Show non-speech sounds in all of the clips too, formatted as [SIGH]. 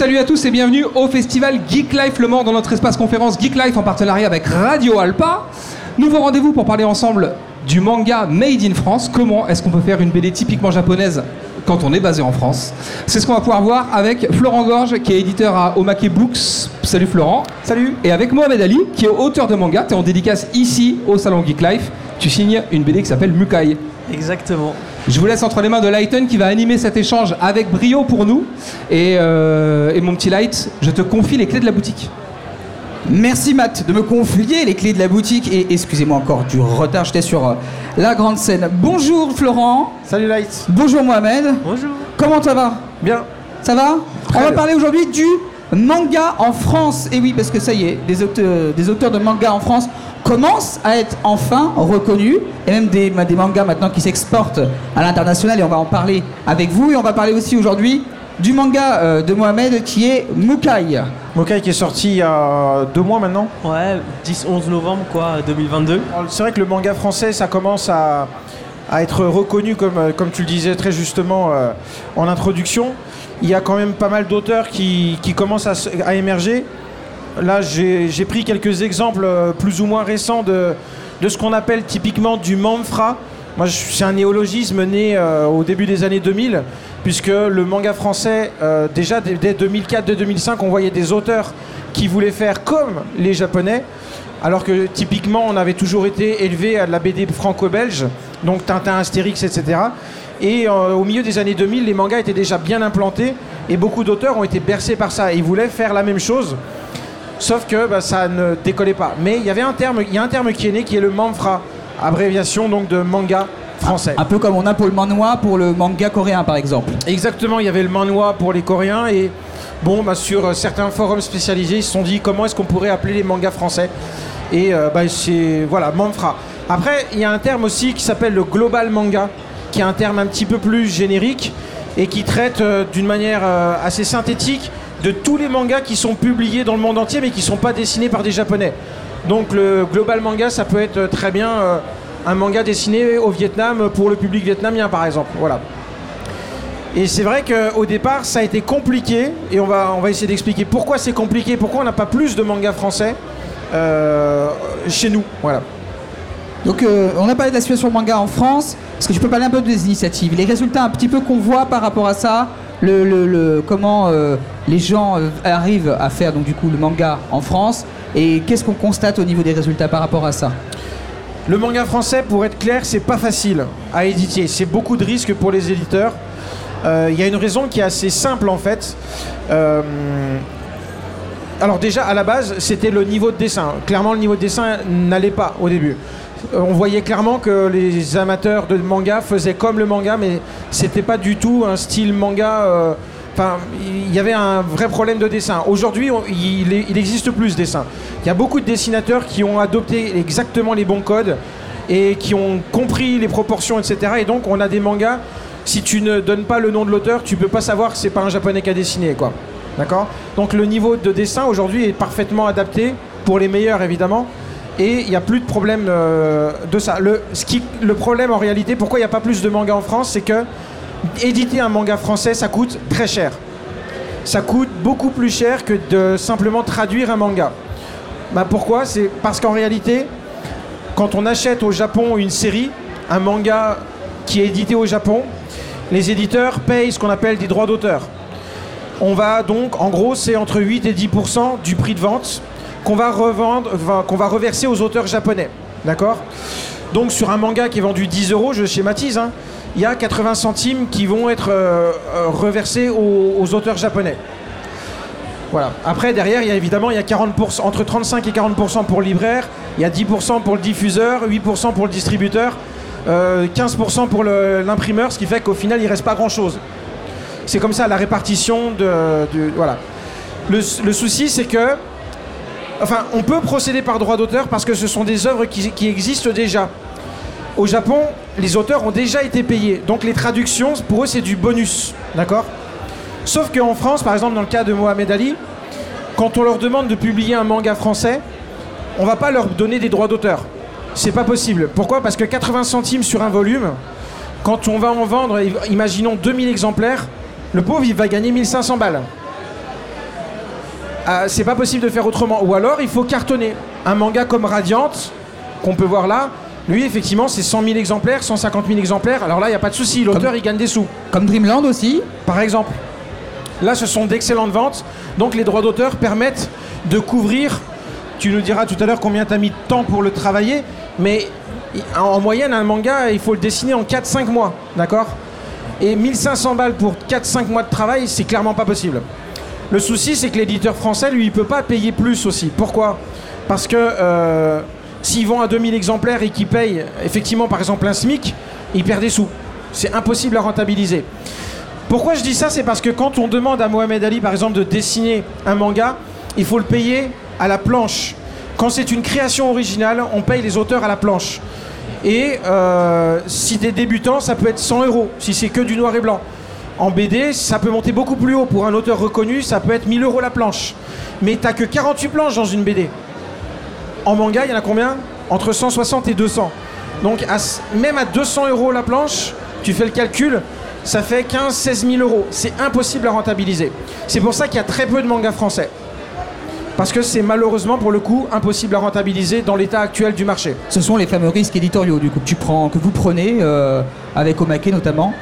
salut à tous et bienvenue au festival Geek Life Le Mans dans notre espace conférence Geek Life en partenariat avec Radio Alpa. Nouveau rendez-vous pour parler ensemble du manga Made in France. Comment est-ce qu'on peut faire une BD typiquement japonaise quand on est basé en France? C'est ce qu'on va pouvoir voir avec Florent Gorge qui est éditeur à Omake Books. Salut Florent. Salut. Et avec Mohamed Ali qui est auteur de manga. Tu es en dédicace ici au salon Geek Life. Tu signes une BD qui s'appelle Mukai. Exactement. Je vous laisse entre les mains de Lighton qui va animer cet échange avec brio pour nous. Et, euh, et mon petit Light, je te confie les clés de la boutique. Merci Matt de me confier les clés de la boutique et excusez-moi encore du retard, j'étais sur euh, la grande scène. Bonjour Florent. Salut Light. Bonjour Mohamed. Bonjour. Comment ça va? Bien. Ça va? Très On va bien. parler aujourd'hui du manga en France. Et oui, parce que ça y est, des auteurs, des auteurs de manga en France commencent à être enfin reconnus. Et même des, des mangas maintenant qui s'exportent à l'international. Et on va en parler avec vous. Et on va parler aussi aujourd'hui du manga euh, de Mohamed qui est Mukai. Mokai qui est sorti il y a deux mois maintenant. Ouais, 10-11 novembre quoi, 2022. Alors, C'est vrai que le manga français, ça commence à, à être reconnu, comme, euh, comme tu le disais très justement euh, en introduction. Il y a quand même pas mal d'auteurs qui, qui commencent à, à émerger. Là, j'ai pris quelques exemples euh, plus ou moins récents de, de ce qu'on appelle typiquement du manfra. Moi, c'est un néologisme né euh, au début des années 2000, puisque le manga français, euh, déjà dès, dès 2004, dès 2005, on voyait des auteurs qui voulaient faire comme les Japonais, alors que typiquement, on avait toujours été élevé à la BD franco-belge, donc Tintin, Astérix, etc. Et euh, au milieu des années 2000, les mangas étaient déjà bien implantés, et beaucoup d'auteurs ont été bercés par ça, ils voulaient faire la même chose. Sauf que bah, ça ne décollait pas. Mais il y avait un terme, il y a un terme qui est né qui est le manfra, abréviation donc de manga français. Un peu comme on a pour le manhwa pour le manga coréen par exemple. Exactement, il y avait le manhwa pour les Coréens et bon, bah, sur euh, certains forums spécialisés, ils se sont dit comment est-ce qu'on pourrait appeler les mangas français? Et euh, bah, c'est voilà manfra. Après, il y a un terme aussi qui s'appelle le global manga, qui est un terme un petit peu plus générique et qui traite euh, d'une manière euh, assez synthétique de tous les mangas qui sont publiés dans le monde entier mais qui ne sont pas dessinés par des japonais. Donc le global manga, ça peut être très bien euh, un manga dessiné au Vietnam pour le public vietnamien par exemple. Voilà. Et c'est vrai qu'au départ, ça a été compliqué, et on va, on va essayer d'expliquer pourquoi c'est compliqué, pourquoi on n'a pas plus de mangas français chez nous. Voilà. Donc euh, on a parlé de la situation manga en France. Est-ce que tu peux parler un peu des initiatives, les résultats un petit peu qu'on voit par rapport à ça, le, comment euh, les gens euh, arrivent à faire donc du coup le manga en France et qu'est-ce qu'on constate au niveau des résultats par rapport à ça? Le manga français, pour être clair, c'est pas facile à éditer. C'est beaucoup de risques pour les éditeurs. Il y a une raison qui est assez simple en fait. Alors déjà, à la base, c'était le niveau de dessin. Clairement, le niveau de dessin n'allait pas au début. Euh, On voyait clairement que les amateurs de manga faisaient comme le manga, mais c'était pas du tout un style manga. euh, Enfin, il y avait un vrai problème de dessin. Aujourd'hui, il, existe plus ce dessin. Il y a beaucoup de dessinateurs qui ont adopté exactement les bons codes et qui ont compris les proportions, etc. Et donc, on a des mangas. Si tu ne donnes pas le nom de l'auteur, tu peux pas savoir que c'est pas un japonais qui a dessiné, quoi. Donc, le niveau de dessin aujourd'hui est parfaitement adapté pour les meilleurs, évidemment. Et il n'y a plus de problème euh, de ça. Le, problème en réalité, pourquoi il n'y a pas plus de mangas en France, c'est que éditer un manga français, ça coûte très cher. Ça coûte beaucoup plus cher que de simplement traduire un manga. Bah pourquoi? C'est parce qu'en réalité, quand on achète au Japon une série, un manga qui est édité au Japon, les éditeurs payent ce qu'on appelle des droits d'auteur. On va donc, en gros, c'est entre 8 et 10% du prix de vente qu'on va revendre, qu'on va reverser aux auteurs japonais. D'accord? Donc sur un manga qui est vendu 10 euros, je schématise, hein, il y a 80 centimes qui vont être euh, euh, reversés aux, auteurs japonais. Voilà. Après, derrière, il y a évidemment il y a 40%, entre 35 et 40% pour le libraire, il y a 10% pour le diffuseur, 8% pour le distributeur, euh, 15% pour le- l'imprimeur, ce qui fait qu'au final, il reste pas grand-chose. C'est comme ça la répartition de, voilà. Le souci, c'est que, enfin, on peut procéder par droit d'auteur parce que ce sont des œuvres qui, existent déjà. Au Japon, les auteurs ont déjà été payés, donc les traductions, pour eux, c'est du bonus, d'accord? Sauf qu'en France, par exemple, dans le cas de Mohamed Ali, quand on leur demande de publier un manga français, on va pas leur donner des droits d'auteur. C'est pas possible. Pourquoi? Parce que 80 centimes sur un volume, quand on va en vendre, imaginons 2000 exemplaires, le pauvre, il va gagner 1500 balles. Euh, c'est pas possible de faire autrement. Ou alors, il faut cartonner. Un manga comme Radiant, qu'on peut voir là, lui, effectivement, c'est 100 000 exemplaires, 150 000 exemplaires. Alors là, il n'y a pas de souci, l'auteur, il gagne des sous. Comme Dreamland aussi. Par exemple. Là, ce sont d'excellentes ventes. Donc, les droits d'auteur permettent de couvrir. Tu nous diras tout à l'heure combien tu as mis de temps pour le travailler. Mais en moyenne, un manga, il faut le dessiner en 4-5 mois. D'accord? Et 1500 balles pour 4-5 mois de travail, c'est clairement pas possible. Le souci, c'est que l'éditeur français, lui, il peut pas payer plus aussi. Pourquoi? Parce que euh, s'ils vend à 2000 exemplaires et qu'ils payent effectivement, par exemple, un SMIC, il perd des sous. C'est impossible à rentabiliser. Pourquoi je dis ça? C'est parce que quand on demande à Mohamed Ali, par exemple, de dessiner un manga, il faut le payer à la planche. Quand c'est une création originale, on paye les auteurs à la planche. Et euh, si t'es débutant, ça peut être 100 euros, si c'est que du noir et blanc. En BD, ça peut monter beaucoup plus haut. Pour un auteur reconnu, ça peut être 1000 euros la planche. Mais t'as que 48 planches dans une BD. En manga, il y en a combien? Entre 160 et 200. Donc même à 200 euros la planche, tu fais le calcul, ça fait 15-16 000 euros. C'est impossible à rentabiliser. C'est pour ça qu'il y a très peu de mangas français. Parce que c'est malheureusement pour le coup impossible à rentabiliser dans l'état actuel du marché. Ce sont les fameux risques éditoriaux du coup que, tu prends, vous prenez euh, avec Omake notamment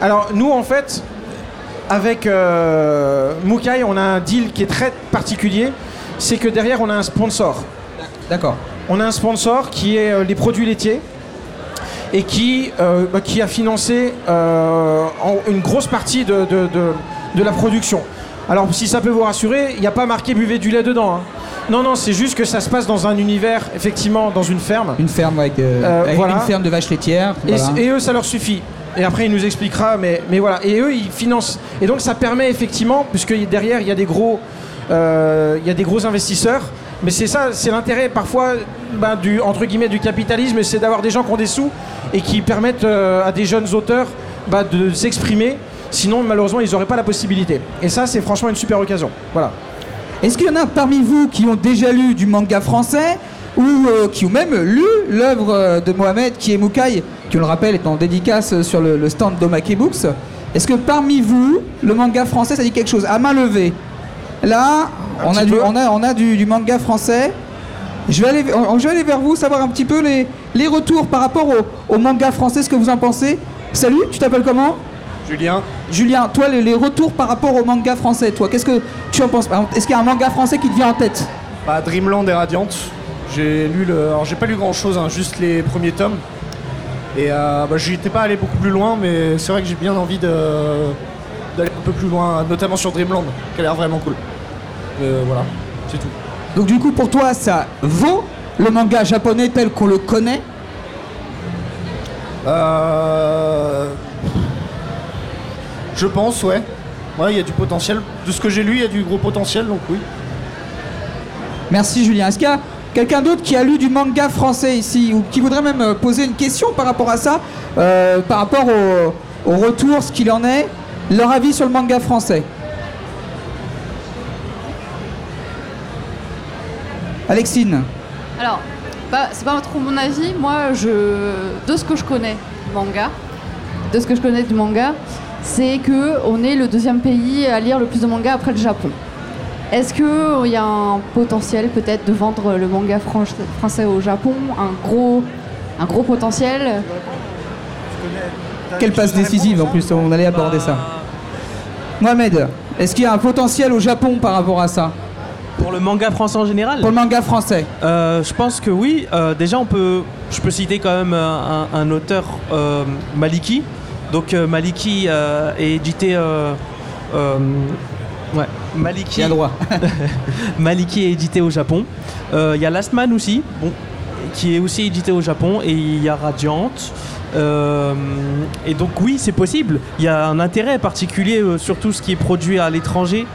Alors nous en fait, avec euh, Mukai, on a un deal qui est très particulier. C'est que derrière on a un sponsor. D'accord. On a un sponsor qui est euh, les produits laitiers et qui, euh, bah, qui a financé en- une grosse partie de, de- de- de la production. Alors si ça peut vous rassurer, il n'y a pas marqué buvez du lait dedans. hein. Non, non, c'est juste que ça se passe dans un univers, effectivement, dans une ferme. Une ferme avec, Euh, avec voilà. une ferme de vaches laitières. Et, voilà. et eux, ça leur suffit. Et après, il nous expliquera, mais, voilà. Et eux, ils financent. Et donc, ça permet effectivement, puisque derrière, il y a des gros, euh, gros investisseurs. Mais c'est ça, c'est l'intérêt parfois ben, du entre guillemets du capitalisme, c'est d'avoir des gens qui ont des sous et qui permettent euh, à des jeunes auteurs ben, de s'exprimer. Sinon, malheureusement, ils n'auraient pas la possibilité. Et ça, c'est franchement une super occasion. Voilà. Est-ce qu'il y en a parmi vous qui ont déjà lu du manga français ou euh, qui ont même lu l'œuvre euh, de Mohamed qui est Mukai, qui on le rappelle est en dédicace sur le, le stand d'Omake Books Est-ce que parmi vous, le manga français, ça dit quelque chose? À main levée. Là, on a, du, on, a, on a du, du manga français. Je vais, aller, on- je vais aller vers vous, savoir un petit peu les, les retours par rapport au, au manga français, ce que vous en pensez. Salut, tu t'appelles comment? Julien, Julien, toi, les, les retours par rapport au manga français, toi, qu'est-ce que tu en penses? Est-ce qu'il y a un manga français qui te vient en tête? Bah, Dreamland et Radiant. J'ai lu le. Alors j'ai pas lu grand chose, juste les premiers tomes. Et euh, bah, j'étais pas allé beaucoup plus loin, mais c'est vrai que j'ai bien envie d'aller un peu plus loin, notamment sur Dreamland, qui a l'air vraiment cool. Euh, voilà, c'est tout. Donc du coup, pour toi, ça vaut le manga japonais tel qu'on le connaît? Euh... Je pense, ouais. Ouais, il y a du potentiel. De ce que j'ai lu, il y a du gros potentiel, donc oui. Merci Julien. Est-ce qu'il y a quelqu'un d'autre qui a lu du manga français ici ou qui voudrait même euh, poser une question par rapport à ça, euh, par rapport au, retour, ce qu'il en est, leur avis sur le manga français Alexine, Alors, bah, c'est pas trop mon avis. Moi, je, de ce que je connais du manga, de ce que je connais du manga, c'est que on est le deuxième pays à lire le plus de manga après le Japon. Est-ce qu'il y a un potentiel peut-être de vendre le manga français au Japon? Un gros, un gros potentiel? Quelle passe décisive en plus, on allait aborder ça. Mohamed, est-ce qu'il y a un potentiel au Japon par rapport à ça? Pour le manga français en général? Pour le manga français Euh, je pense que oui. Euh, déjà, on peut, je peux citer quand même un, un- un auteur euh, Maliki. Donc euh, Maliki euh, est édité. euh, euh, ouais, Maliki. Il a droit. [LAUGHS] Maliki est édité au Japon. Euh, Il y a Last Man aussi, bon, qui est aussi édité au Japon, et il y a Radiant. Euh, et donc oui, c'est possible. Il y a un intérêt particulier euh, sur tout ce qui est produit à l'étranger,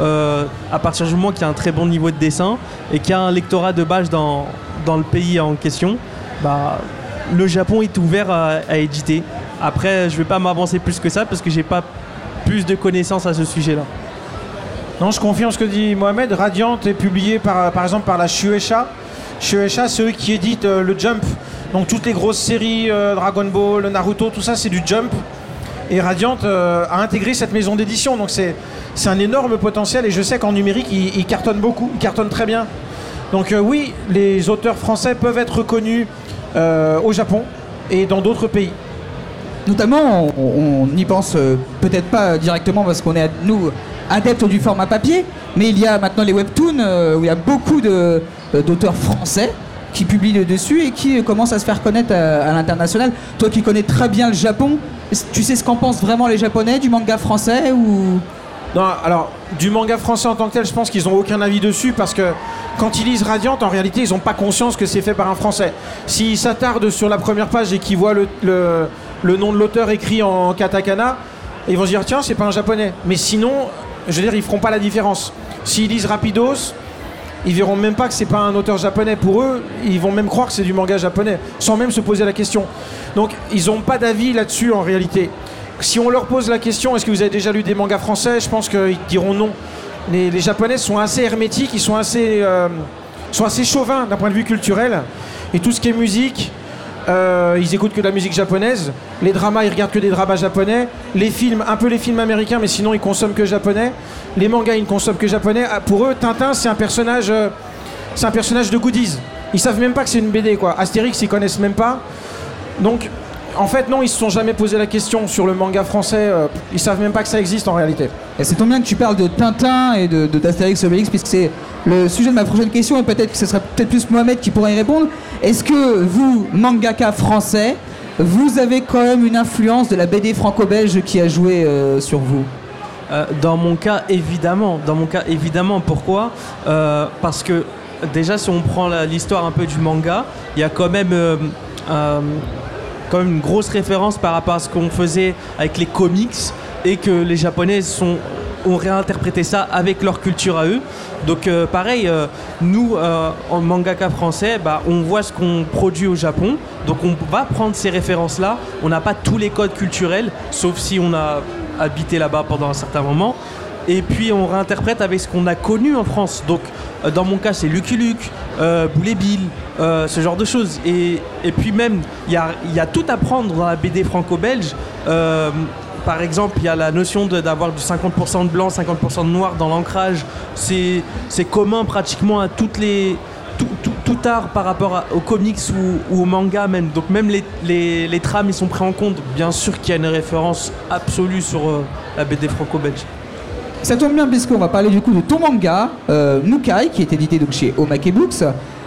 euh, à partir du moment qu'il y a un très bon niveau de dessin et qu'il y a un lectorat de base dans, dans le pays en question. Bah, le Japon est ouvert à, à éditer. Après, je vais pas m'avancer plus que ça parce que j'ai pas plus de connaissances à ce sujet-là. Non, je confirme ce que dit Mohamed. Radiant est publié par, par exemple par la Shueisha. Shueisha, c'est eux qui éditent euh, le Jump. Donc toutes les grosses séries, euh, Dragon Ball, Naruto, tout ça, c'est du Jump. Et Radiant euh, a intégré cette maison d'édition. Donc c'est un énorme potentiel et je sais qu'en numérique, il, il cartonne beaucoup, il cartonne très bien. Donc oui, les auteurs français peuvent être reconnus au Japon et dans d'autres pays. Notamment, on n'y pense peut-être pas directement parce qu'on est, nous, adeptes du format papier, mais il y a maintenant les webtoons euh, où il y a beaucoup euh, d'auteurs français qui publient le dessus et qui euh, commencent à se faire connaître à, l'international. Toi qui connais très bien le Japon, tu sais ce qu'en pensent vraiment les Japonais du manga français ou... Non, alors, du manga français en tant que tel, je pense qu'ils n'ont aucun avis dessus parce que quand ils lisent Radiant, en réalité, ils n'ont pas conscience que c'est fait par un français. S'ils s'attardent sur la première page et qu'ils voient le- le nom de l'auteur écrit en katakana, ils vont se dire tiens, c'est pas un japonais. Mais sinon, je veux dire, ils feront pas la différence. S'ils lisent Rapidos, ils verront même pas que c'est pas un auteur japonais. Pour eux, ils vont même croire que c'est du manga japonais, sans même se poser la question. Donc, ils n'ont pas d'avis là-dessus en réalité. Si on leur pose la question, est-ce que vous avez déjà lu des mangas français Je pense qu'ils diront non. Les, japonais sont assez hermétiques, ils sont assez, euh, sont assez chauvins d'un point de vue culturel. Et tout ce qui est musique, euh, ils écoutent que de la musique japonaise. Les dramas, ils regardent que des dramas japonais. Les films, un peu les films américains, mais sinon ils consomment que japonais. Les mangas, ils ne consomment que japonais. Ah, Pour eux, Tintin, c'est un personnage, euh, c'est un personnage de goodies. Ils savent même pas que c'est une BD, quoi. Astérix, ils connaissent même pas. Donc, en fait, non, ils se sont jamais posé la question sur le manga français. euh, ils savent même pas que ça existe en réalité. Et c'est bien que tu parles de Tintin et de, de d'Astérix Obélix, puisque c'est le sujet de ma prochaine question, et peut-être que ce serait peut-être plus Mohamed qui pourrait y répondre. Est-ce que vous, mangaka français, vous avez quand même une influence de la BD franco-belge qui a joué euh, sur vous? Euh, dans mon cas, évidemment. Dans mon cas, évidemment. Pourquoi? Euh, Parce que déjà, si on prend la- l'histoire un peu du manga, il y a quand même, euh, euh, quand même une grosse référence par rapport à ce qu'on faisait avec les comics et que les Japonais sont, ont réinterprété ça avec leur culture à eux. Donc euh, pareil, euh, nous, euh, en mangaka français, bah, on voit ce qu'on produit au Japon. Donc on va prendre ces références-là. On n'a pas tous les codes culturels, sauf si on a habité là-bas pendant un certain moment. Et puis on réinterprète avec ce qu'on a connu en France. Donc dans mon cas c'est Lucky Luke, euh, Boulet Bill, euh, ce genre de choses. Et, et puis même il y a, y a tout à prendre dans la BD franco-belge. Euh, par exemple, il y a la notion d'avoir du 50% de blanc, 50% de noir dans l'ancrage. C'est commun pratiquement à toutes les, tout, art par rapport aux comics ou, ou au manga même. Donc même les, les- les trames ils sont pris en compte. Bien sûr qu'il y a une référence absolue sur euh, la BD franco-belge. Ça tombe bien puisqu'on va parler du coup de ton manga, euh, Mukai, qui est édité donc chez Omake Books.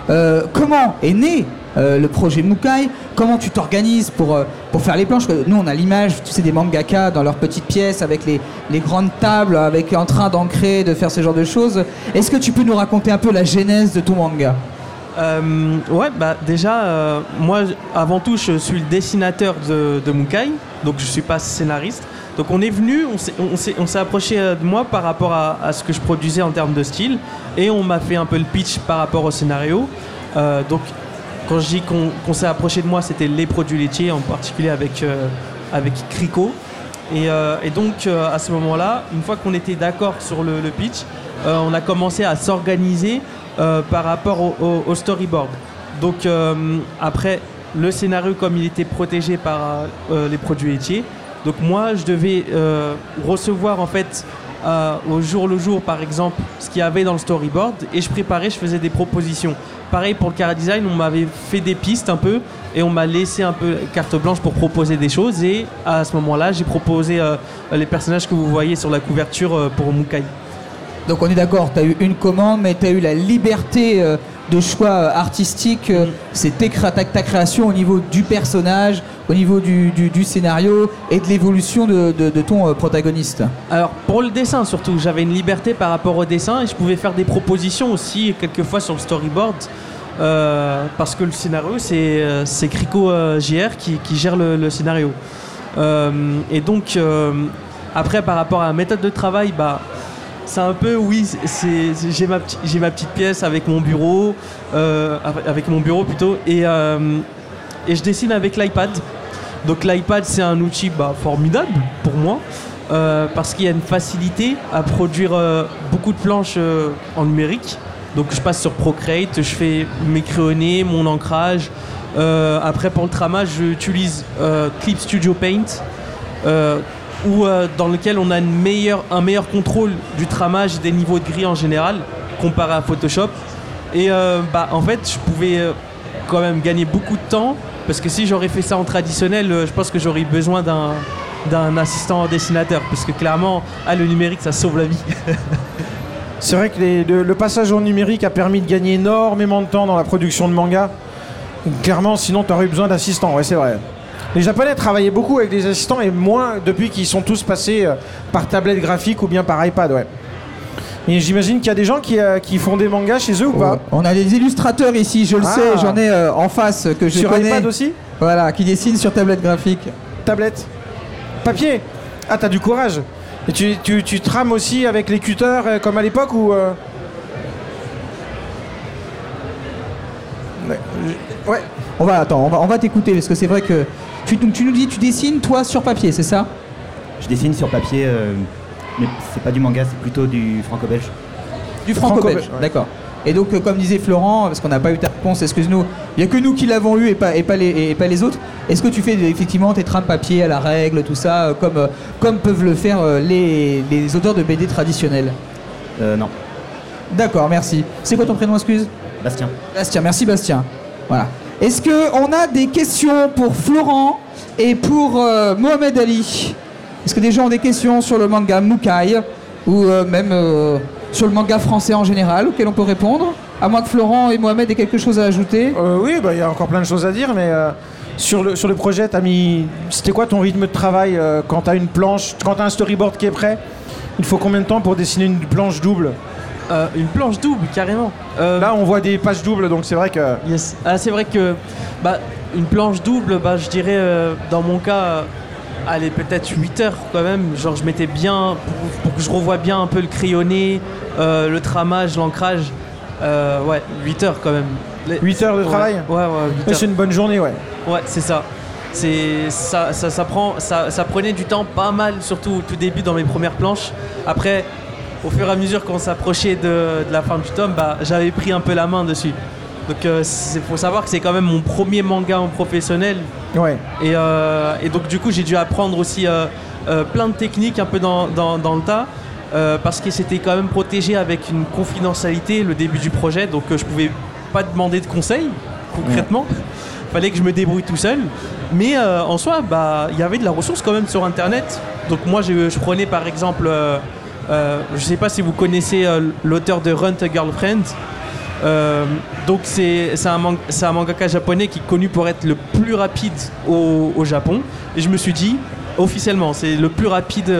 Euh, comment est né euh, le projet Mukai? Comment tu t'organises pour, faire les planches? Nous, on a l'image, tu sais, des mangaka dans leurs petites pièces avec les, grandes tables, avec en train d'ancrer, de faire ce genre de choses. Est-ce que tu peux nous raconter un peu la genèse de ton manga ouais, bah déjà, moi, avant tout, je suis le dessinateur de, Mukai, donc je suis pas scénariste. Donc on est venu, on s'est- approché euh, de moi par rapport à, ce que je produisais en termes de style, et on m'a fait un peu le pitch par rapport au scénario. Euh, donc quand je dis qu'on s'est approché de moi, c'était les produits laitiers, en particulier avec, euh, Crico. Et, donc à ce moment-là, une fois qu'on était d'accord sur le, pitch, on a commencé à s'organiser par rapport au, storyboard. Donc après, le scénario comme il était protégé par les produits laitiers, donc moi je devais euh, recevoir en fait euh, au jour le jour par exemple ce qu'il y avait dans le storyboard et je préparais, je faisais des propositions. Pareil pour le cara design, on m'avait fait des pistes un peu et on m'a laissé un peu carte blanche pour proposer des choses et à ce moment-là j'ai proposé euh, les personnages que vous voyez sur la couverture pour Mukai. Donc on est d'accord, tu as eu une commande, mais tu as eu la liberté euh, de choix euh, artistique. euh, C'est ta, création au niveau du personnage, au niveau du, scénario et de l'évolution de, ton protagoniste. Alors pour le dessin surtout, j'avais une liberté par rapport au dessin et je pouvais faire des propositions aussi quelquefois sur le storyboard parce que le scénario c'est Crico JR qui, gère le, le scénario. Et donc après par rapport à la méthode de travail, bah c'est un peu oui, j'ai ma, petite- pièce avec mon bureau, euh, avec- mon bureau plutôt et, euh, et je dessine avec l'iPad. Donc l'iPad c'est un outil bah, formidable pour moi euh, parce qu'il y a une facilité à produire beaucoup de planches en numérique. Donc je passe sur Procreate, je fais mes crayonnés, mon ancrage. Après pour le tramage, j'utilise Clip Studio Paint. Où, euh, dans lequel on a un meilleur contrôle du tramage des niveaux de gris en général comparé à Photoshop. Et euh, bah, en fait, je pouvais euh, quand même gagner beaucoup de temps parce que si j'aurais fait ça en traditionnel, je pense que j'aurais besoin d'un d'un assistant dessinateur parce que clairement, ah, le numérique ça sauve la vie. [LAUGHS] C'est vrai que le, passage au numérique a permis de gagner énormément de temps dans la production de manga. Clairement, sinon, tu aurais eu besoin d'assistants, ouais, c'est vrai. Les Japonais travaillaient beaucoup avec des assistants et moins depuis qu'ils sont tous passés euh, par tablette graphique ou bien par iPad, ouais. Et j'imagine qu'il y a des gens qui, euh, qui font des mangas chez eux ou pas On a des illustrateurs ici, je le Ah. sais, j'en ai euh, en face que je Sur connais. iPad aussi Voilà, qui dessinent sur tablette graphique. Tablette Papier Ah, t'as du courage Et tu, tu, tu trames aussi avec les cutters euh, comme à l'époque ou. ouais. On va attends, on va, on va t'écouter parce que c'est vrai que tu, donc, tu nous dis tu dessines toi sur papier, c'est ça? Je dessine sur papier, euh, mais c'est pas du manga, c'est plutôt du franco-belge. Du franco-belge, franco-belge, ouais. d'accord. Et donc euh, comme disait Florent, parce qu'on n'a pas eu ta réponse, excuse-nous, il n'y a que nous qui l'avons eu et pas, et pas, les, et pas les autres. Est-ce que tu fais effectivement tes trains de papier à la règle, tout ça, euh, comme, euh, comme peuvent le faire les, les auteurs de BD traditionnels? Euh, non, D'accord, merci. C'est quoi ton prénom, excuse? Bastien. Bastien, merci Bastien. Voilà. Est-ce que on a des questions pour Florent et pour euh, Mohamed Ali? Est-ce que des gens ont des questions sur le manga Mukai ou euh, même euh, sur le manga français en général auquel on peut répondre? À moins que Florent et Mohamed aient quelque chose à ajouter. Oui, bah, il y a encore plein de choses à dire, mais sur, le, projet, t'as mis. C'était quoi ton rythme de travail quand t'as une planche, quand t'as un storyboard qui est prêt Il faut combien de temps pour dessiner une planche double? Euh, une planche double, carrément. Euh, Là, on voit des pages doubles, donc c'est vrai que. Yes. Ah, c'est vrai que bah, une planche double, bah, je dirais euh, dans mon cas, allez, peut-être 8 heures quand même. Genre, je mettais bien pour, pour que je revoie bien un peu le crayonné, euh, le tramage, l'ancrage. Euh, ouais, 8 heures quand même. Les- 8 heures de Ouais, travail Ouais, ouais, 8 Ouais, heures. C'est une bonne journée, ouais. Ouais, c'est ça. C'est ça, ça, ça prend, ça, ça prenait du temps pas mal, surtout au tout début dans mes premières planches. Après, au fur et à mesure qu'on s'approchait de, de la fin du tome, bah, j'avais pris un peu la main dessus. Donc, il faut savoir que c'est quand même mon premier manga en professionnel. Ouais. Et, euh, et donc, du coup, j'ai dû apprendre aussi euh, euh, plein de techniques un peu dans, dans- dans le tas. euh, parce que c'était quand même protégé avec une confidentialité le début du projet. Donc, euh, je pouvais pas demander de conseils, concrètement. Fallait que je me débrouille tout seul. Mais euh, en soi, bah, il y avait de la ressource quand même sur Internet. Donc, moi, je, je prenais par exemple. Euh, je sais pas si vous connaissez euh, l'auteur de Run a Girlfriend. Euh, donc c'est un, man- un mangaka japonais qui est connu pour être le plus rapide au, au Japon. Et je me suis dit, officiellement, c'est le plus rapide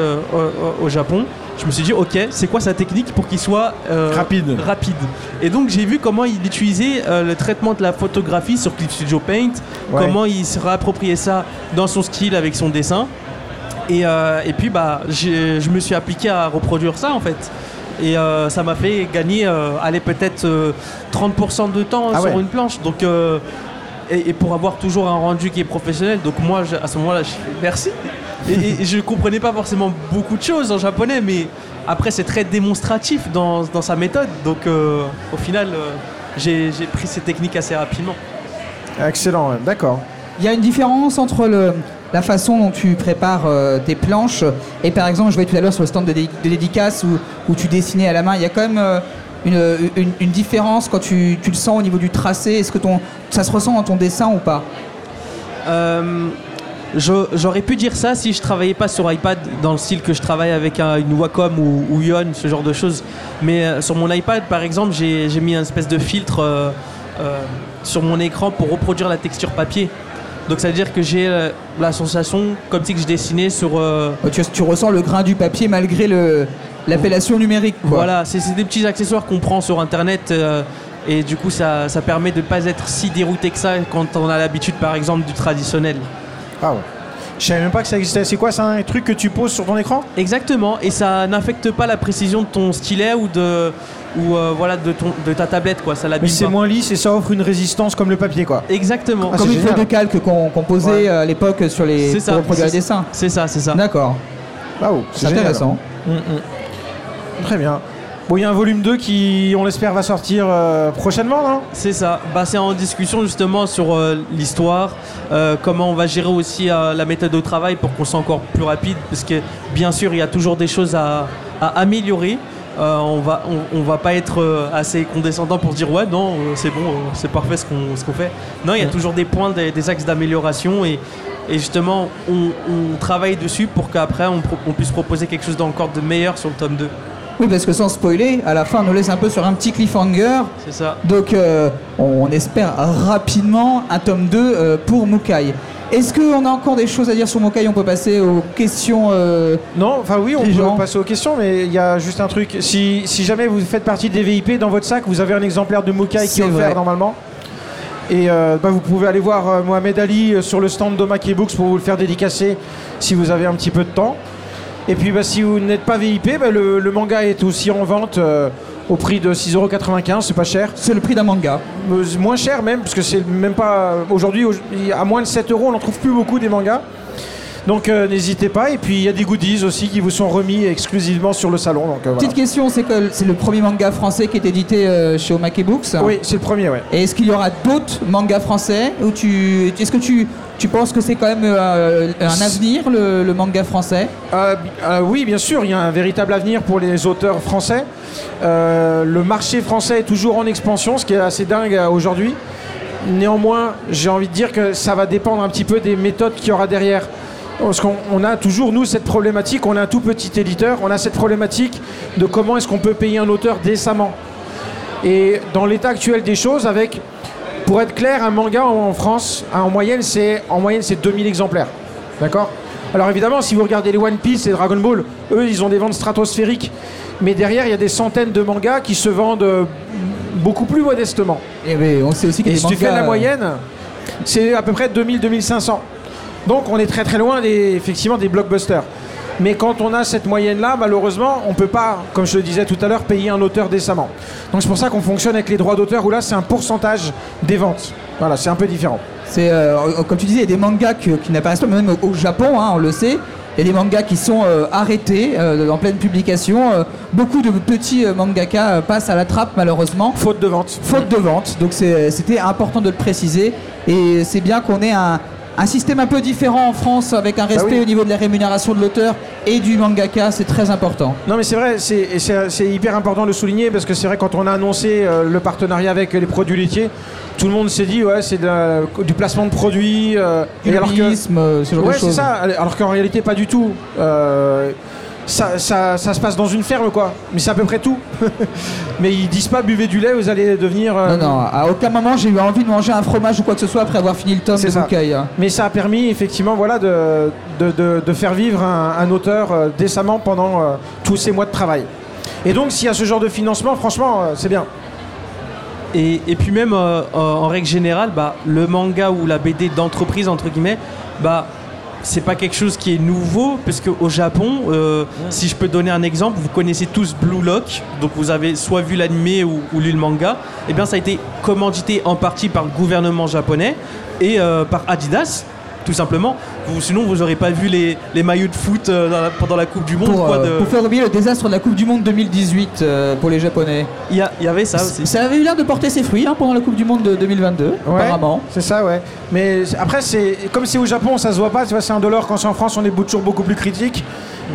au, Japon. Je me suis dit, ok, c'est quoi sa technique pour qu'il soit Rapide. rapide? Et donc j'ai vu comment il utilisait le traitement de la photographie sur Clip Studio Paint, Ouais. comment il se réappropriait ça dans son style avec son dessin. Et, euh, et puis bah, je me suis appliqué à reproduire ça en fait. Et euh, ça m'a fait gagner, euh, allez, peut-être euh, 30% de temps Ah sur ouais. une planche. Donc, euh, et, et pour avoir toujours un rendu qui est professionnel, donc moi je- à ce moment-là, je fais merci. Et, et je comprenais pas forcément beaucoup de choses en japonais, mais après c'est très démonstratif dans, dans sa méthode. Donc euh, au final, euh, j'ai j'ai pris ces techniques assez rapidement. Excellent, d'accord. Il y a une différence entre le, la façon dont tu prépares euh, tes planches et par exemple, je voyais tout à l'heure sur le stand de, dé- de dédicace où, tu dessinais à la main. Il y a quand même euh, une, une- différence quand tu, le sens au niveau du tracé. Est-ce que ça se ressent dans ton dessin ou pas? Euh, J'aurais pu dire ça si je travaillais pas sur iPad dans le style que je travaille avec un- une Wacom ou, ou Ion, ce genre de choses. Mais euh, sur mon iPad, par exemple, j'ai mis un espèce de filtre euh, euh, sur mon écran pour reproduire la texture papier. Donc ça veut dire que j'ai euh, la sensation comme si que je dessinais sur... euh, Euh, tu, tu ressens le grain du papier malgré le- l'appellation numérique. quoi. voilà, c'est c'est des petits accessoires qu'on prend sur Internet. euh, et du coup, ça, ça permet de ne pas être si dérouté que ça quand on a l'habitude, par exemple, du traditionnel. Ah ouais. Je savais même pas que ça existait. C'est quoi, c'est un truc que tu poses sur ton écran? Exactement, et ça n'affecte pas la précision de ton stylet ou de ou euh, voilà de ton de ta tablette quoi, ça Mais c'est pas. moins lisse et ça offre une résistance comme le papier, quoi. Exactement. Ah, Comme c'est une feuille de calque qu'on qu'on posait Ouais. euh, à l'époque sur les C'est pour ça, reproduire les c'est- dessins. C'est ça, c'est ça. D'accord, Bravo, c'est génial. intéressant. Très bien. Bon, il y a un volume 2 qui, on l'espère, va sortir euh, prochainement, non? C'est ça. Bah, c'est en discussion justement sur euh, l'histoire, euh, comment on va gérer aussi euh, la méthode de travail pour qu'on soit encore plus rapide, parce que bien sûr il y a toujours des choses à, à améliorer. Euh, on va on, on va pas être assez condescendant pour se dire ouais non c'est bon c'est parfait ce qu'on ce qu'on fait. Non il y a toujours des points des, des axes d'amélioration et et justement on, on travaille dessus pour qu'après on, on puisse proposer quelque chose d'encore de meilleur sur le tome 2. Oui, parce que sans spoiler, à la fin, on nous laisse un peu sur un petit cliffhanger. C'est ça. Donc, euh, on espère rapidement un tome 2 euh, pour Mukai. Est-ce qu'on a encore des choses à dire sur Mukai? On peut passer aux questions. euh, Non, enfin oui, on peut gens. passer aux questions, mais il y a juste un truc. Si, si jamais vous faites partie des VIP dans votre sac, vous avez un exemplaire de Mukai qui est offert normalement. Et euh, bah, vous pouvez aller voir Mohamed Ali sur le stand d'Omake Books pour vous le faire dédicacer si vous avez un petit peu de temps. Et puis bah, si vous n'êtes pas VIP, bah, le, le manga est aussi en vente euh, au prix de 6,95€, c'est pas cher. C'est le prix d'un manga. Euh, Moins cher même, parce que c'est même pas. Aujourd'hui, au- à moins de 7 euros, on n'en trouve plus beaucoup des mangas. Donc euh, n'hésitez pas. Et puis il y a des goodies aussi qui vous sont remis exclusivement sur le salon. Donc, euh, voilà. Petite question, c'est que c'est le premier manga français qui est édité euh, chez Omake Books? Oui, c'est le premier, ouais. Et est-ce qu'il y aura d'autres mangas français tu est-ce que tu tu penses que c'est quand même euh, un avenir le, manga français Euh, euh, oui, bien sûr, il y a un véritable avenir pour les auteurs français. Euh, le marché français est toujours en expansion, ce qui est assez dingue euh, aujourd'hui. Néanmoins, j'ai envie de dire que ça va dépendre un petit peu des méthodes qu'il y aura derrière. Parce qu'on on a toujours, nous, cette problématique, on est un tout petit éditeur, on a cette problématique de comment est-ce qu'on peut payer un auteur décemment. Et dans l'état actuel des choses, avec, pour être clair, un manga en, France, en moyenne, c'est en moyenne c'est 2000 exemplaires. D'accord? Alors évidemment, si vous regardez les One Piece et Dragon Ball, eux, ils ont des ventes stratosphériques. Mais derrière, il y a des centaines de mangas qui se vendent euh, beaucoup plus modestement. Et ben, on sait aussi Et si tu fais la euh, moyenne, c'est à peu près 2000-2500. Donc on est très très loin des, effectivement des blockbusters. Mais quand on a cette moyenne-là, malheureusement, on ne peut pas, comme je le disais tout à l'heure, payer un auteur décemment. Donc c'est pour ça qu'on fonctionne avec les droits d'auteur où là c'est un pourcentage des ventes. Voilà, c'est un peu différent. C'est euh, comme tu disais, il y a des mangas que- qui n'apparaissent pas, même au, Japon, hein, on le sait. Il y a des mangas qui sont euh, arrêtés euh, en pleine publication. Euh, beaucoup de petits mangaka passent à la trappe malheureusement. Faute de vente. Faute de vente. Donc c'était important de le préciser. Et c'est bien qu'on ait un, un système un peu différent en France avec un respect oui. au niveau de la rémunération de l'auteur et du mangaka. C'est très important. Non mais c'est vrai, c'est hyper important de le souligner parce que c'est vrai quand on a annoncé euh, le partenariat avec les produits laitiers, tout le monde s'est dit ouais c'est du placement de produits. euh, Du et alors que euh, ce genre ouais de c'est choses. ça, alors qu'en réalité pas du tout. Euh, ça, ça- ça se passe dans une ferme quoi, mais c'est à peu près tout. [LAUGHS] mais ils disent pas buvez du lait, vous allez devenir. euh, Non, non, à aucun moment j'ai eu envie de manger un fromage ou quoi que ce soit après avoir fini le tome C'est de ça. Mukai. hein. Mais ça a permis effectivement voilà, de, de, de- de faire vivre un, un auteur euh, décemment pendant euh, tous ces mois de travail. Et donc s'il y a ce genre de financement, franchement, euh, c'est bien. Et, et puis même euh, en- en règle générale, bah, le manga ou la BD d'entreprise entre guillemets, bah c'est pas quelque chose qui est nouveau parce qu'au Japon, euh, si je peux donner un exemple, vous connaissez tous Blue Lock, donc vous avez soit vu l'animé ou, ou lu le manga. Et bien ça a été commandité en partie par le gouvernement japonais et euh, par Adidas. Tout simplement, vous, sinon vous n'aurez pas vu les, les maillots de foot euh, dans la- pendant la Coupe du Monde. Pour, quoi, euh, de- pour faire oublier le désastre de la Coupe du Monde 2018 euh, pour les Japonais. Il y, avait ça aussi. Ça avait eu l'air de porter ses fruits hein, pendant la Coupe du Monde de 2022, Ouais, apparemment. C'est ça, ouais. Mais après, c'est comme c'est au Japon, ça se voit pas. Tu vois, c'est un dollar. Quand c'est en France, on est toujours beaucoup plus critique.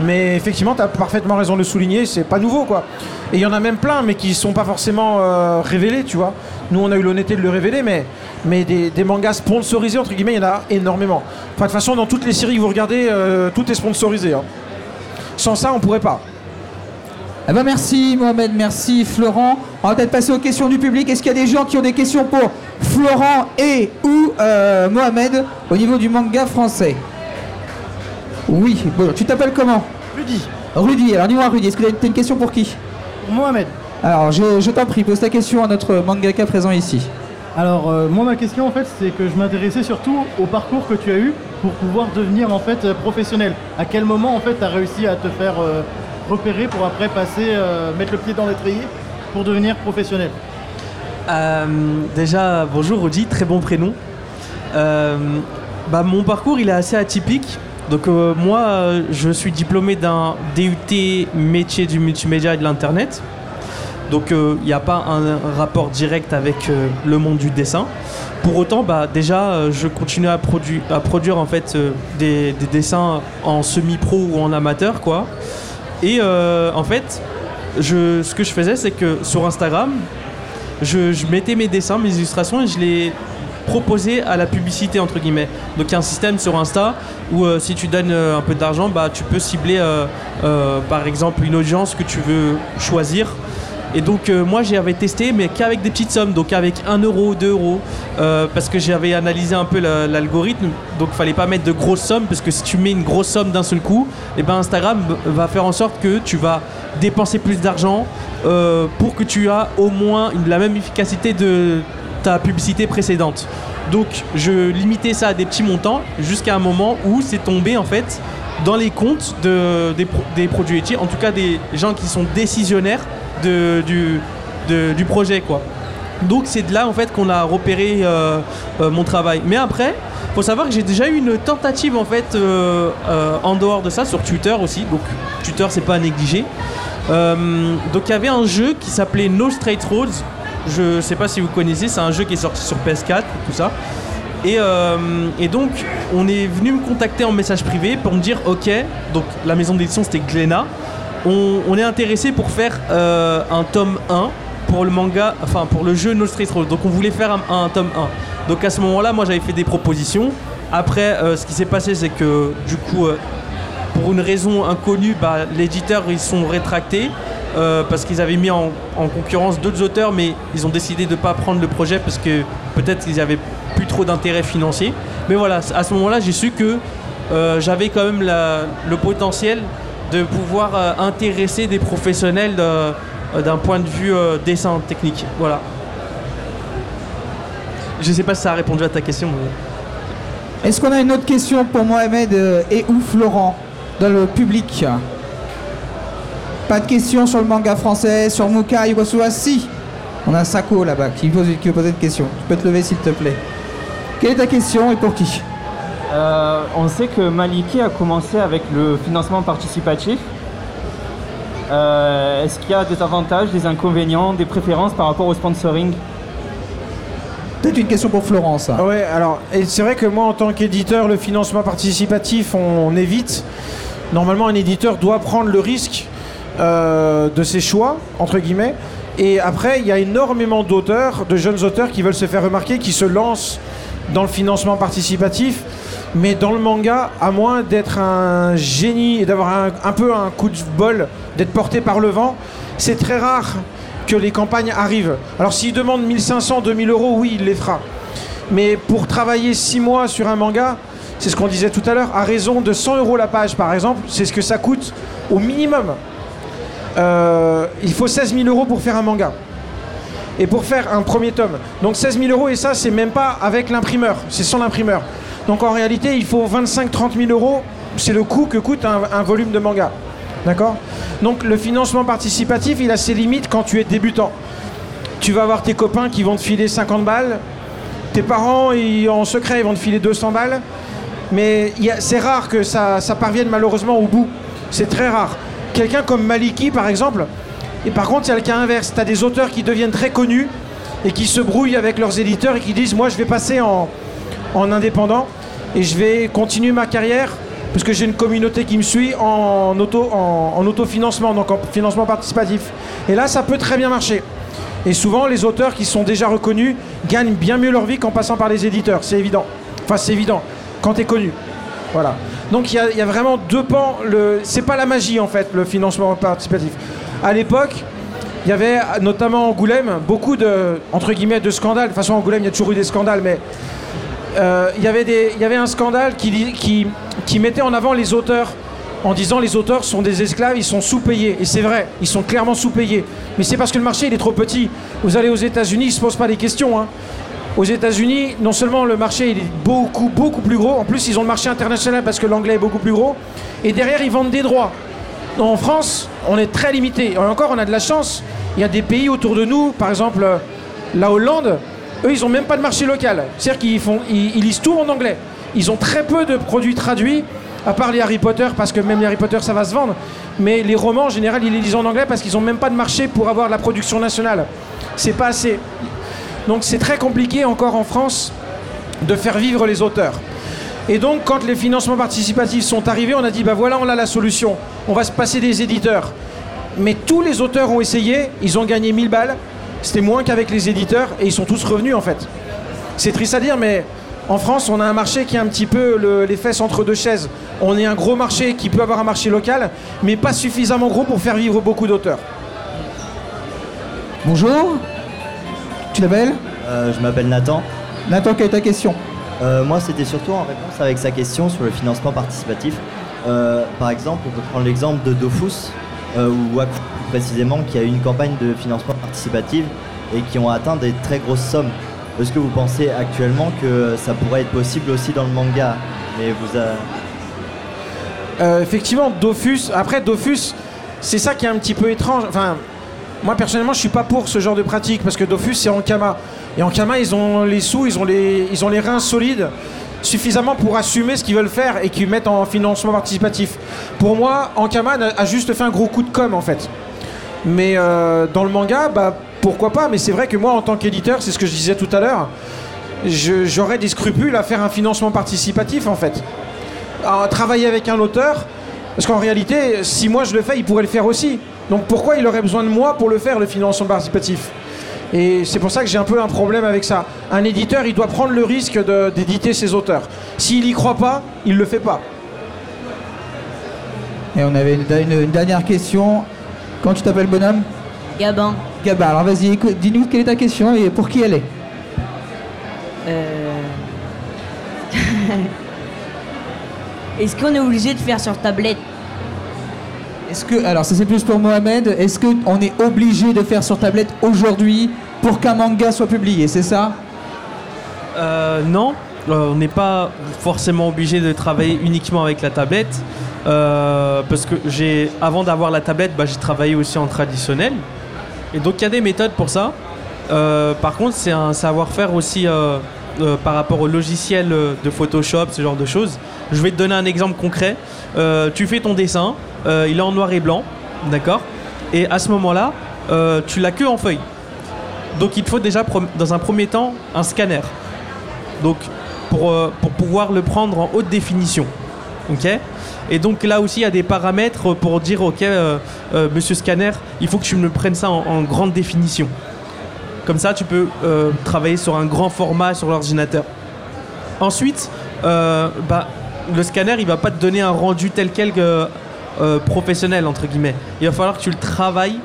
Mais effectivement, tu as parfaitement raison de le souligner. C'est pas nouveau, quoi. Et il y en a même plein, mais qui sont pas forcément euh, révélés, tu vois. Nous, on a eu l'honnêteté de le révéler, mais, mais des, des mangas sponsorisés, entre guillemets, il y en a énormément. Enfin, de toute façon, dans toutes les séries que vous regardez, euh, tout est sponsorisé. hein. Sans ça, on pourrait pas. Eh ben merci Mohamed, merci Florent. On va peut-être passer aux questions du public. Est-ce qu'il y a des gens qui ont des questions pour Florent et ou euh, Mohamed au niveau du manga français? Oui, bon, tu t'appelles comment? Rudy, Rudy, alors dis-moi Rudy, est-ce que tu as une question pour qui? Mohamed. Alors je, je t'en prie, pose ta question à notre mangaka présent ici. Alors euh, moi ma question en fait c'est que je m'intéressais surtout au parcours que tu as eu pour pouvoir devenir en fait euh, professionnel. À quel moment en fait tu as réussi à te faire euh, repérer pour après passer, euh, mettre le pied dans l'étrier pour devenir professionnel? Euh, déjà, bonjour Rudy, très bon prénom. Euh, bah, mon parcours, il est assez atypique. Donc euh, moi, je suis diplômé d'un DUT métier du multimédia et de l'Internet. Donc il n'y a pas un, rapport direct avec euh, le monde du dessin. Pour autant, bah, déjà, euh, je continue à, produ- à produire en fait euh, des, des dessins en semi-pro ou en amateur. Et euh, en fait, ce que je faisais, c'est que sur Instagram, je, mettais mes dessins, mes illustrations et je les proposais à la publicité entre guillemets. Donc il y a un système sur Insta où euh, si tu donnes euh, un peu d'argent, bah tu peux cibler euh, euh, par exemple une audience que tu veux choisir. Et donc euh, moi j'avais testé mais qu'avec des petites sommes, donc avec 1 euro, 2 euros, euh, parce que j'avais analysé un peu la- l'algorithme, donc fallait pas mettre de grosses sommes, parce que si tu mets une grosse somme d'un seul coup, et ben Instagram va faire en sorte que tu vas dépenser plus d'argent euh, pour que tu aies au moins la même efficacité de ta publicité précédente. Donc je limitais ça à des petits montants jusqu'à un moment où c'est tombé en fait dans les comptes de, des, des produits laitiers, en tout cas des gens qui sont décisionnaires du, du projet quoi. Donc c'est de là en fait qu'on a repéré euh, euh, mon travail. Mais après, faut savoir que j'ai déjà eu une tentative en fait euh, en dehors de ça sur Twitter aussi. Donc Twitter c'est pas à négliger. Donc il y avait un jeu qui s'appelait No Straight Roads. Je sais pas si vous connaissez, c'est un jeu qui est sorti sur PS4, tout ça. Et, et donc on est venu me contacter en message privé pour me dire ok, donc la maison d'édition c'était Glénat. On, est intéressé pour faire euh, un tome 1 pour le manga, enfin pour le jeu No Straight Roads. Donc on voulait faire un, tome 1. Donc à ce moment-là, moi j'avais fait des propositions. Après, euh, ce qui s'est passé, c'est que du coup, euh, pour une raison inconnue, bah, l'éditeur ils sont rétractés parce qu'ils avaient mis en, en concurrence d'autres auteurs, mais ils ont décidé de ne pas prendre le projet parce que peut-être qu'ils avaient plus trop d'intérêt financier. Mais voilà, à ce moment-là, j'ai su que j'avais quand même le potentiel de pouvoir euh, intéresser des professionnels euh, d'un point de vue euh, dessin technique. Voilà. Je sais pas si ça a répondu à ta question. Est-ce qu'on a une autre question pour Mohamed et ou Florent dans le public? Pas de questions sur le manga français, sur ce soit Si On a Sako là-bas qui veut poser une question. Tu peux te lever s'il te plaît. Quelle est ta question et pour qui? Euh, on sait que Maliki a commencé avec le financement participatif. Euh, Est-ce qu'il y a des avantages, des inconvénients, des préférences par rapport au sponsoring Peut-être une question pour Florent, ça. Ah Ouais, alors, c'est vrai que moi, en tant qu'éditeur, le financement participatif, on, on évite. Normalement, un éditeur doit prendre le risque euh, de ses choix, entre guillemets. Et après, il y a énormément d'auteurs, de jeunes auteurs qui veulent se faire remarquer, qui se lancent dans le financement participatif. Mais dans le manga, à moins d'être un génie et d'avoir un, peu un coup de bol, d'être porté par le vent, c'est très rare que les campagnes arrivent. Alors s'il demande 1500, 2000 euros, oui, il les fera. Mais pour travailler 6 mois sur un manga, c'est ce qu'on disait tout à l'heure, à raison de 100 euros la page par exemple, c'est ce que ça coûte au minimum. Euh, il faut 16 000 euros pour faire un manga. Et pour faire un premier tome. Donc 16 000 euros, et ça, c'est même pas avec l'imprimeur, c'est sans l'imprimeur. Donc en réalité, il faut 25-30 000 euros, c'est le coût que coûte un, volume de manga. D'accord? Donc le financement participatif, il a ses limites quand tu es débutant. Tu vas avoir tes copains qui vont te filer 50 balles, tes parents, en secret, ils vont te filer 200 balles. Mais c'est rare que ça, ça parvienne malheureusement au bout. C'est très rare. Quelqu'un comme Maliki, par exemple, et par contre, il y a le cas inverse. Tu as des auteurs qui deviennent très connus et qui se brouillent avec leurs éditeurs et qui disent Moi, je vais passer en, en indépendant et je vais continuer ma carrière parce que j'ai une communauté qui me suit en, auto, en, en autofinancement, donc en financement participatif. Et là, ça peut très bien marcher. Et souvent, les auteurs qui sont déjà reconnus gagnent bien mieux leur vie qu'en passant par les éditeurs, c'est évident. Enfin, c'est évident, quand tu es connu. Voilà. Donc il y, a- vraiment deux pans. Le... C'est pas la magie en fait, le financement participatif. À l'époque, il y avait notamment Angoulême beaucoup de entre guillemets de scandales. De toute façon, Angoulême, il y a toujours eu des scandales, mais euh, il y avait des, un scandale qui, mettait en avant les auteurs en disant les auteurs sont des esclaves, ils sont sous-payés. Et c'est vrai, ils sont clairement sous-payés. Mais c'est parce que le marché il est trop petit. Vous allez aux États-Unis, ils ne se posent pas les questions. hein. Aux États-Unis, non seulement le marché il est beaucoup, beaucoup plus gros, en plus ils ont le marché international parce que l'anglais est beaucoup plus gros, et derrière ils vendent des droits. En France, on est très limité. Et encore, on a de la chance. Il y a des pays autour de nous, par exemple euh, la Hollande, eux ils n'ont même pas de marché local. C'est-à-dire qu'ils font, ils, lisent tout en anglais. Ils ont très peu de produits traduits À part les Harry Potter, parce que même les Harry Potter, ça va se vendre. Mais les romans, en général, ils les lisent en anglais parce qu'ils n'ont même pas de marché pour avoir la production nationale. C'est pas assez. Donc c'est très compliqué encore en France de faire vivre les auteurs. Et donc, quand les financements participatifs sont arrivés, on a dit bah voilà, on a la solution. On va se passer des éditeurs. Mais tous les auteurs ont essayé, ils ont gagné 1000 balles. C'était moins qu'avec les éditeurs et ils sont tous revenus en fait. C'est triste à dire, mais en France, on a un marché qui est un petit peu le- les fesses entre deux chaises. On est un gros marché qui peut avoir un marché local, mais pas suffisamment gros pour faire vivre beaucoup d'auteurs. Bonjour. Tu t'appelles Euh, je m'appelle Nathan. Nathan, quelle est ta question? Euh, moi, c'était surtout en réponse avec sa question sur le financement participatif. Euh, par exemple, on peut prendre l'exemple de Dofus, euh, ou plus précisément, qui a eu une campagne de financement et qui ont atteint des très grosses sommes. Est-ce que vous pensez actuellement que ça pourrait être possible aussi dans le manga Mais vous. Euh, effectivement, Dofus. Après, Dofus, c'est ça qui est un petit peu étrange. Enfin, moi personnellement, je suis pas pour ce genre de pratique parce que Dofus, c'est en Kama. Et en Kama, ils ont les sous, ils ont les, ils ont les reins solides suffisamment pour assumer ce qu'ils veulent faire et qu'ils mettent en financement participatif. Pour moi, Ankama a juste fait un gros coup de com en fait. Mais euh, dans le manga, bah pourquoi pas. Mais c'est vrai que moi, en tant qu'éditeur, c'est ce que je disais tout à l'heure, j'aurais des scrupules à faire un financement participatif en fait à travailler avec un auteur, parce qu'en réalité, si moi je le fais, il pourrait le faire aussi. Donc pourquoi il aurait besoin de moi pour le faire, le financement participatif? Et c'est pour ça que j'ai un peu un problème avec ça. Un éditeur, il doit prendre le risque d'éditer ses auteurs. S'il y croit pas, il le fait pas. Et on avait une dernière question. Comment tu t'appelles, bonhomme? Gabin. Gabin. Alors vas-y, écoute, dis-nous quelle est ta question et pour qui elle est? Euh... [LAUGHS] Est-ce qu'on est obligé de faire sur tablette? Est-ce que, alors ça c'est plus pour Mohamed, est-ce qu'on est obligé de faire sur tablette aujourd'hui pour qu'un manga soit publié, c'est ça? Euh, non, euh, on n'est pas forcément obligé de travailler uniquement avec la tablette. Euh, parce que j'ai, avant d'avoir la tablette, bah, j'ai travaillé aussi en traditionnel. Et donc il y a des méthodes pour ça. Euh, par contre, c'est un savoir-faire aussi euh, par rapport au logiciel de Photoshop, ce genre de choses. Je vais te donner un exemple concret. Tu fais ton dessin, il est en noir et blanc, d'accord? Et à ce moment-là, tu l'as que en feuille. Donc il te faut déjà, dans un premier temps, un scanner. Donc pour, pour pouvoir le prendre en haute définition. Et donc là aussi, il y a des paramètres pour dire, ok, euh, euh, monsieur scanner, il faut que tu me prennes ça en, grande définition. Comme ça, tu peux euh, travailler sur un grand format sur l'ordinateur. Ensuite, bah, le scanner, il va pas te donner un rendu tel quel que, professionnel, entre guillemets. Il va falloir que tu le travailles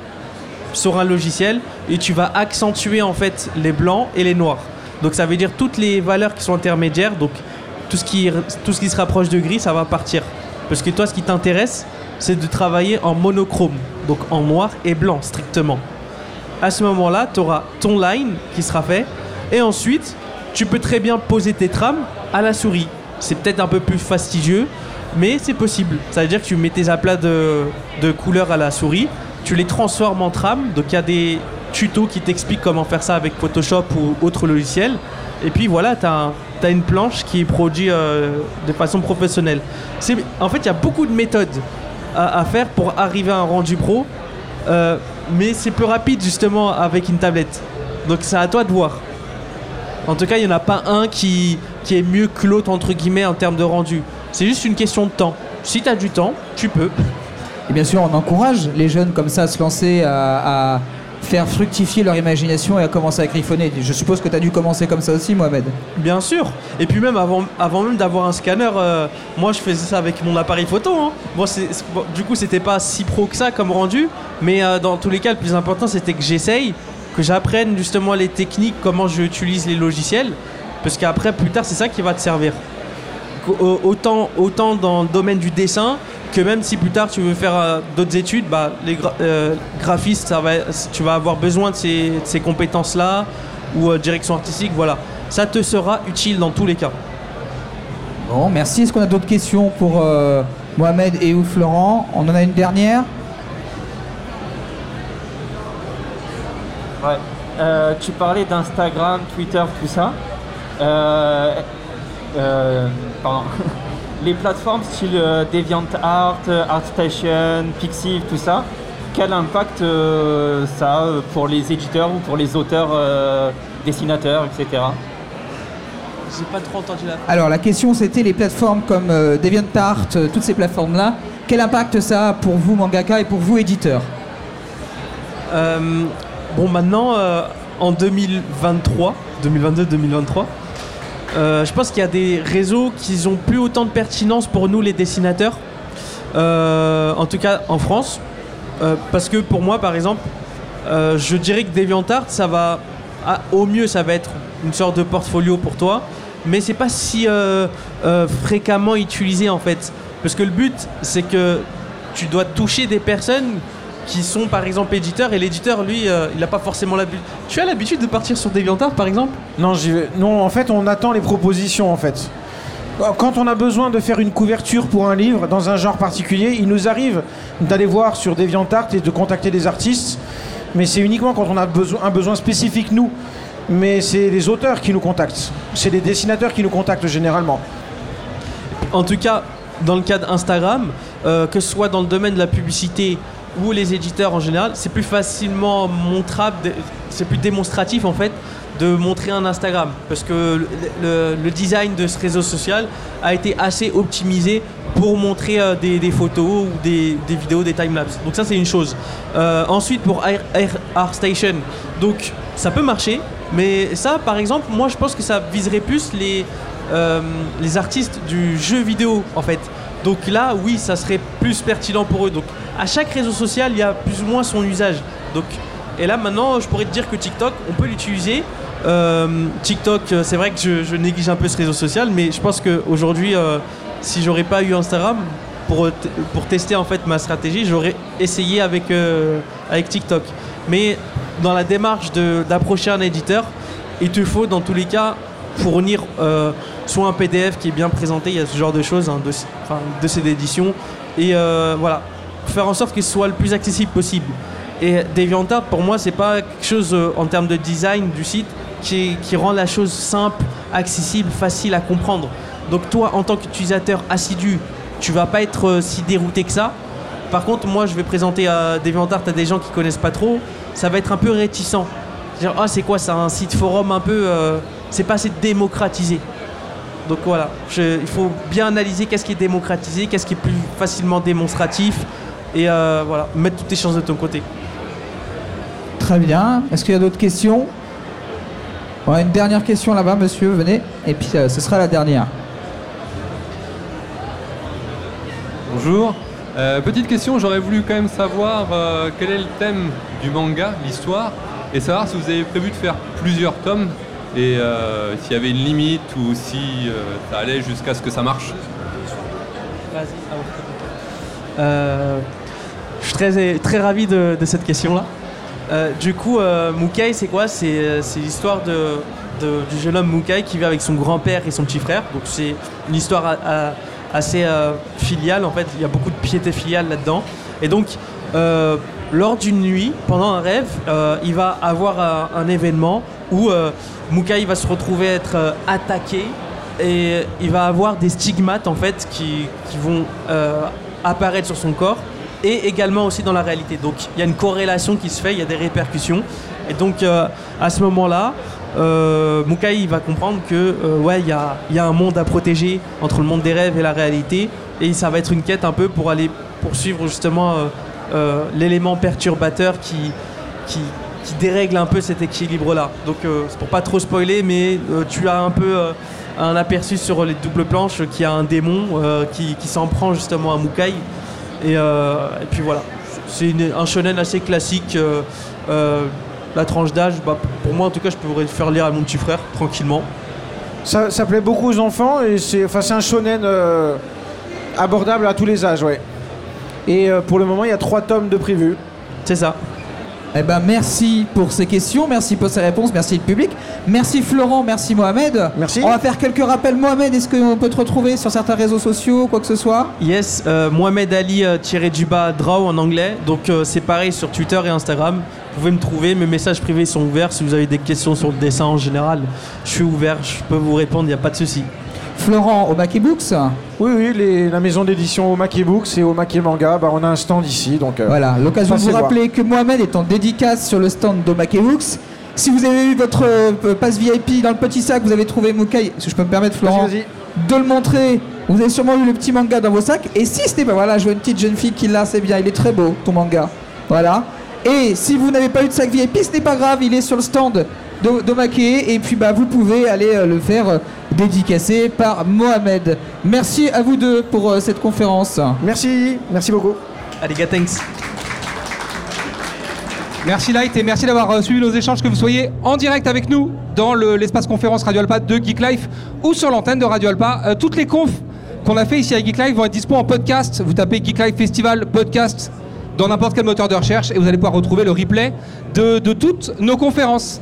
sur un logiciel et tu vas accentuer en fait les blancs et les noirs. Donc ça veut dire toutes les valeurs qui sont intermédiaires, donc tout ce qui, se rapproche de gris, ça va partir. Parce que toi, ce qui t'intéresse, c'est de travailler en monochrome, donc en noir et blanc strictement. À ce moment-là, tu auras ton line qui sera fait et ensuite, tu peux très bien poser tes trames à la souris. C'est peut-être un peu plus fastidieux, mais c'est possible. Ça veut dire que tu mets tes aplats de, de couleurs à la souris, tu les transformes en trames. Donc il y a des tutos qui t'expliquent comment faire ça avec Photoshop ou autre logiciel. Et puis voilà, tu as, une planche qui est produite euh, de façon professionnelle. En fait, il y a beaucoup de méthodes à, faire pour arriver à un rendu pro. euh, mais c'est plus rapide justement avec une tablette. Donc c'est à toi de voir. En tout cas, il n'y en a pas un qui, est mieux que l'autre, entre guillemets, en termes de rendu. C'est juste une question de temps. Si tu as du temps, tu peux. Et bien sûr, on encourage les jeunes comme ça à se lancer, à faire fructifier leur imagination et à commencer à griffonner. Je suppose que tu as dû commencer comme ça aussi, Mohamed. Bien sûr. Et puis même avant, avant même d'avoir un scanner, euh, moi je faisais ça avec mon appareil photo. hein. Bon, du coup, c'était pas si pro que ça comme rendu, mais euh, dans tous les cas, le plus important, c'était que j'essaye, que j'apprenne justement les techniques, comment j'utilise les logiciels, parce qu'après, plus tard, c'est ça qui va te servir. Au- Autant, autant dans le domaine du dessin que même si plus tard tu veux faire euh, d'autres études, bah, les gra- euh, graphistes, ça va, tu vas avoir besoin de ces, compétences-là ou euh, direction artistique, voilà. Ça te sera utile dans tous les cas. Bon, merci. Est-ce qu'on a d'autres questions pour euh, Mohamed et ou Florent? On en a une dernière? Ouais. Euh, tu parlais d'Instagram, Twitter, tout ça. Euh, pardon. [LAUGHS] les plateformes style euh, DeviantArt, euh, ArtStation, Pixiv, tout ça, quel impact euh, ça a pour les éditeurs ou pour les auteurs, euh, dessinateurs, etc. J'ai pas trop entendu la. Alors la question c'était les plateformes comme euh, DeviantArt, euh, toutes ces plateformes-là, quel impact ça a pour vous mangaka et pour vous éditeurs Euh, bon, maintenant, euh, en 2023, 2022-2023, euh, je pense qu'il y a des réseaux qui ont plus autant de pertinence pour nous, les dessinateurs. Euh, en tout cas, en France. Euh, parce que pour moi, par exemple, euh, je dirais que DeviantArt, ça va. ah, au mieux, ça va être une sorte de portfolio pour toi. Mais c'est pas si euh, euh, fréquemment utilisé en fait. Parce que le but, c'est que tu dois toucher des personnes qui sont par exemple éditeurs et l'éditeur lui euh, il n'a pas forcément l'habitude. Tu as l'habitude de partir sur DeviantArt par exemple? Non, j'y vais- non, en fait, on attend les propositions, en fait. Quand on a besoin de faire une couverture pour un livre dans un genre particulier, il nous arrive d'aller voir sur DeviantArt et de contacter des artistes, mais c'est uniquement quand on a besoin, un besoin spécifique, nous. Mais c'est les auteurs qui nous contactent. C'est les dessinateurs qui nous contactent généralement. En tout cas, dans le cas d'Instagram, euh, que ce soit dans le domaine de la publicité ou les éditeurs en général, c'est plus facilement montrable, c'est plus démonstratif en fait de montrer un Instagram parce que le, design de ce réseau social a été assez optimisé pour montrer euh, des, photos ou des, vidéos, des timelapses. Donc ça c'est une chose. Euh, ensuite pour Air, Air- donc ça peut marcher, mais ça par exemple, moi je pense que ça viserait plus les, euh, les artistes du jeu vidéo en fait. Donc là, oui, ça serait plus pertinent pour eux. Donc à chaque réseau social, il y a plus ou moins son usage. Donc et là maintenant, je pourrais te dire que TikTok, on peut l'utiliser. Euh, TikTok, euh, c'est vrai que je, néglige un peu ce réseau social, mais je pense qu'aujourd'hui, euh, si j'aurais pas eu Instagram pour, euh, pour tester en fait ma stratégie, j'aurais essayé avec, avec TikTok. Mais dans la démarche d'approcher un éditeur, il te faut dans tous les cas fournir soit un PDF qui est bien présenté, il y a ce genre de choses, enfin, un dossier d'édition, et euh, voilà, faire en sorte ce soit le plus accessible possible. Et DeviantArt, pour moi, c'est pas quelque chose euh, en termes de design du site qui, rend la chose simple, accessible, facile à comprendre. Donc toi, en tant qu'utilisateur assidu, tu vas pas être euh, si dérouté que ça. Par contre, moi, je vais présenter à DeviantArt à des gens qui connaissent pas trop, ça va être un peu réticent. Dire, ah, c'est quoi, c'est un site forum un peu, c'est pas assez démocratisé. Donc voilà, je- il faut bien analyser qu'est-ce qui est démocratisé, qu'est-ce qui est plus facilement démonstratif, et euh, voilà, mettre toutes tes chances de ton côté. Très bien. Est-ce qu'il y a d'autres questions? Ouais, Une dernière question là-bas, monsieur, venez. Et puis euh, ce sera la dernière. Bonjour. Euh, petite question, j'aurais voulu quand même savoir euh, quel est le thème du manga, l'histoire, et savoir si vous avez prévu de faire plusieurs tomes et euh, s'il y avait une limite ou si euh, ça allait jusqu'à ce que ça marche. Euh, je suis très, très ravi de, cette question-là. Euh, du coup, Mukai, c'est quoi? C'est l'histoire du jeune homme Mukai qui vit avec son grand-père et son petit frère. Donc c'est une histoire assez filiale, en fait. Il y a beaucoup de piété filiale là-dedans. Et donc, lors d'une nuit, pendant un rêve, euh, il va avoir un, un événement où euh, Mukai va se retrouver être euh, attaqué et il va avoir des stigmates en fait qui, vont euh, apparaître sur son corps et également aussi dans la réalité. Donc il y a une corrélation qui se fait, il y a des répercussions. Et donc euh, à ce moment-là, euh, Mukai va comprendre que euh, ouais il y a, un monde à protéger entre le monde des rêves et la réalité et ça va être une quête un peu pour aller poursuivre justement euh, euh, l'élément perturbateur qui, qui, qui dérègle un peu cet équilibre-là. Donc euh, c'est pour pas trop spoiler, mais euh, tu as un peu euh, un aperçu sur les doubles planches qu'il y a un démon euh, qui, qui s'en prend justement à Mukai. Et, euh, et puis voilà, c'est un shonen assez classique. euh, euh, la tranche d'âge, bah, pour moi en tout cas, je pourrais le faire lire à mon petit frère tranquillement. Ça, plaît beaucoup aux enfants et c'est enfin, un shonen euh, abordable à tous les âges, ouais. Et euh, pour le moment, il y a trois tomes de prévus. C'est ça. Eh ben merci pour ces questions, merci pour ces réponses, merci le public. Merci Florent, merci Mohamed. Merci. On va faire quelques rappels. Mohamed, est-ce qu'on peut te retrouver sur certains réseaux sociaux, quoi que ce soit? Yes, euh, Mohamed Ali euh, tiré du bas Draw en anglais. Donc euh, c'est pareil sur Twitter et Instagram. Vous pouvez me trouver, mes messages privés sont ouverts. Si vous avez des questions sur le dessin en général, je suis ouvert, je peux vous répondre, il n'y a pas de souci. Florent au Mackey Books. Oui, oui, les- la maison d'édition au Mackey Books et au Mackey Manga, bah, on a un stand ici. Donc, euh, Voilà, l'occasion de vous voir. rappeler que Mohamed est en dédicace sur le stand de Mackey Books. Si vous avez eu votre euh, passe VIP dans le petit sac, vous avez trouvé Mokai, si je peux me permettre Florent, de le montrer. Vous avez sûrement eu le petit manga dans vos sacs. Et si ce n'est pas, voilà, je vois une petite jeune fille qui l'a, c'est bien, il est très beau ton manga. Voilà. Et si vous n'avez pas eu de sac VIP, ce n'est pas grave, il est sur le stand de. Et puis bah, vous pouvez aller euh, le faire euh, dédicacer par Mohamed. Merci à vous deux pour euh, cette conférence. Merci, merci beaucoup. Allez, gars, thanks. Merci Light et merci d'avoir suivi nos échanges, que vous soyez en direct avec nous dans le- l'espace conférence Radio Alpa de Geek Life ou sur l'antenne de Radio Alpa. Euh, toutes les confs qu'on a fait ici à Geek Life vont être dispo en podcast. Vous tapez Geek Life Festival podcast dans n'importe quel moteur de recherche et vous allez pouvoir retrouver le replay de, de toutes nos conférences.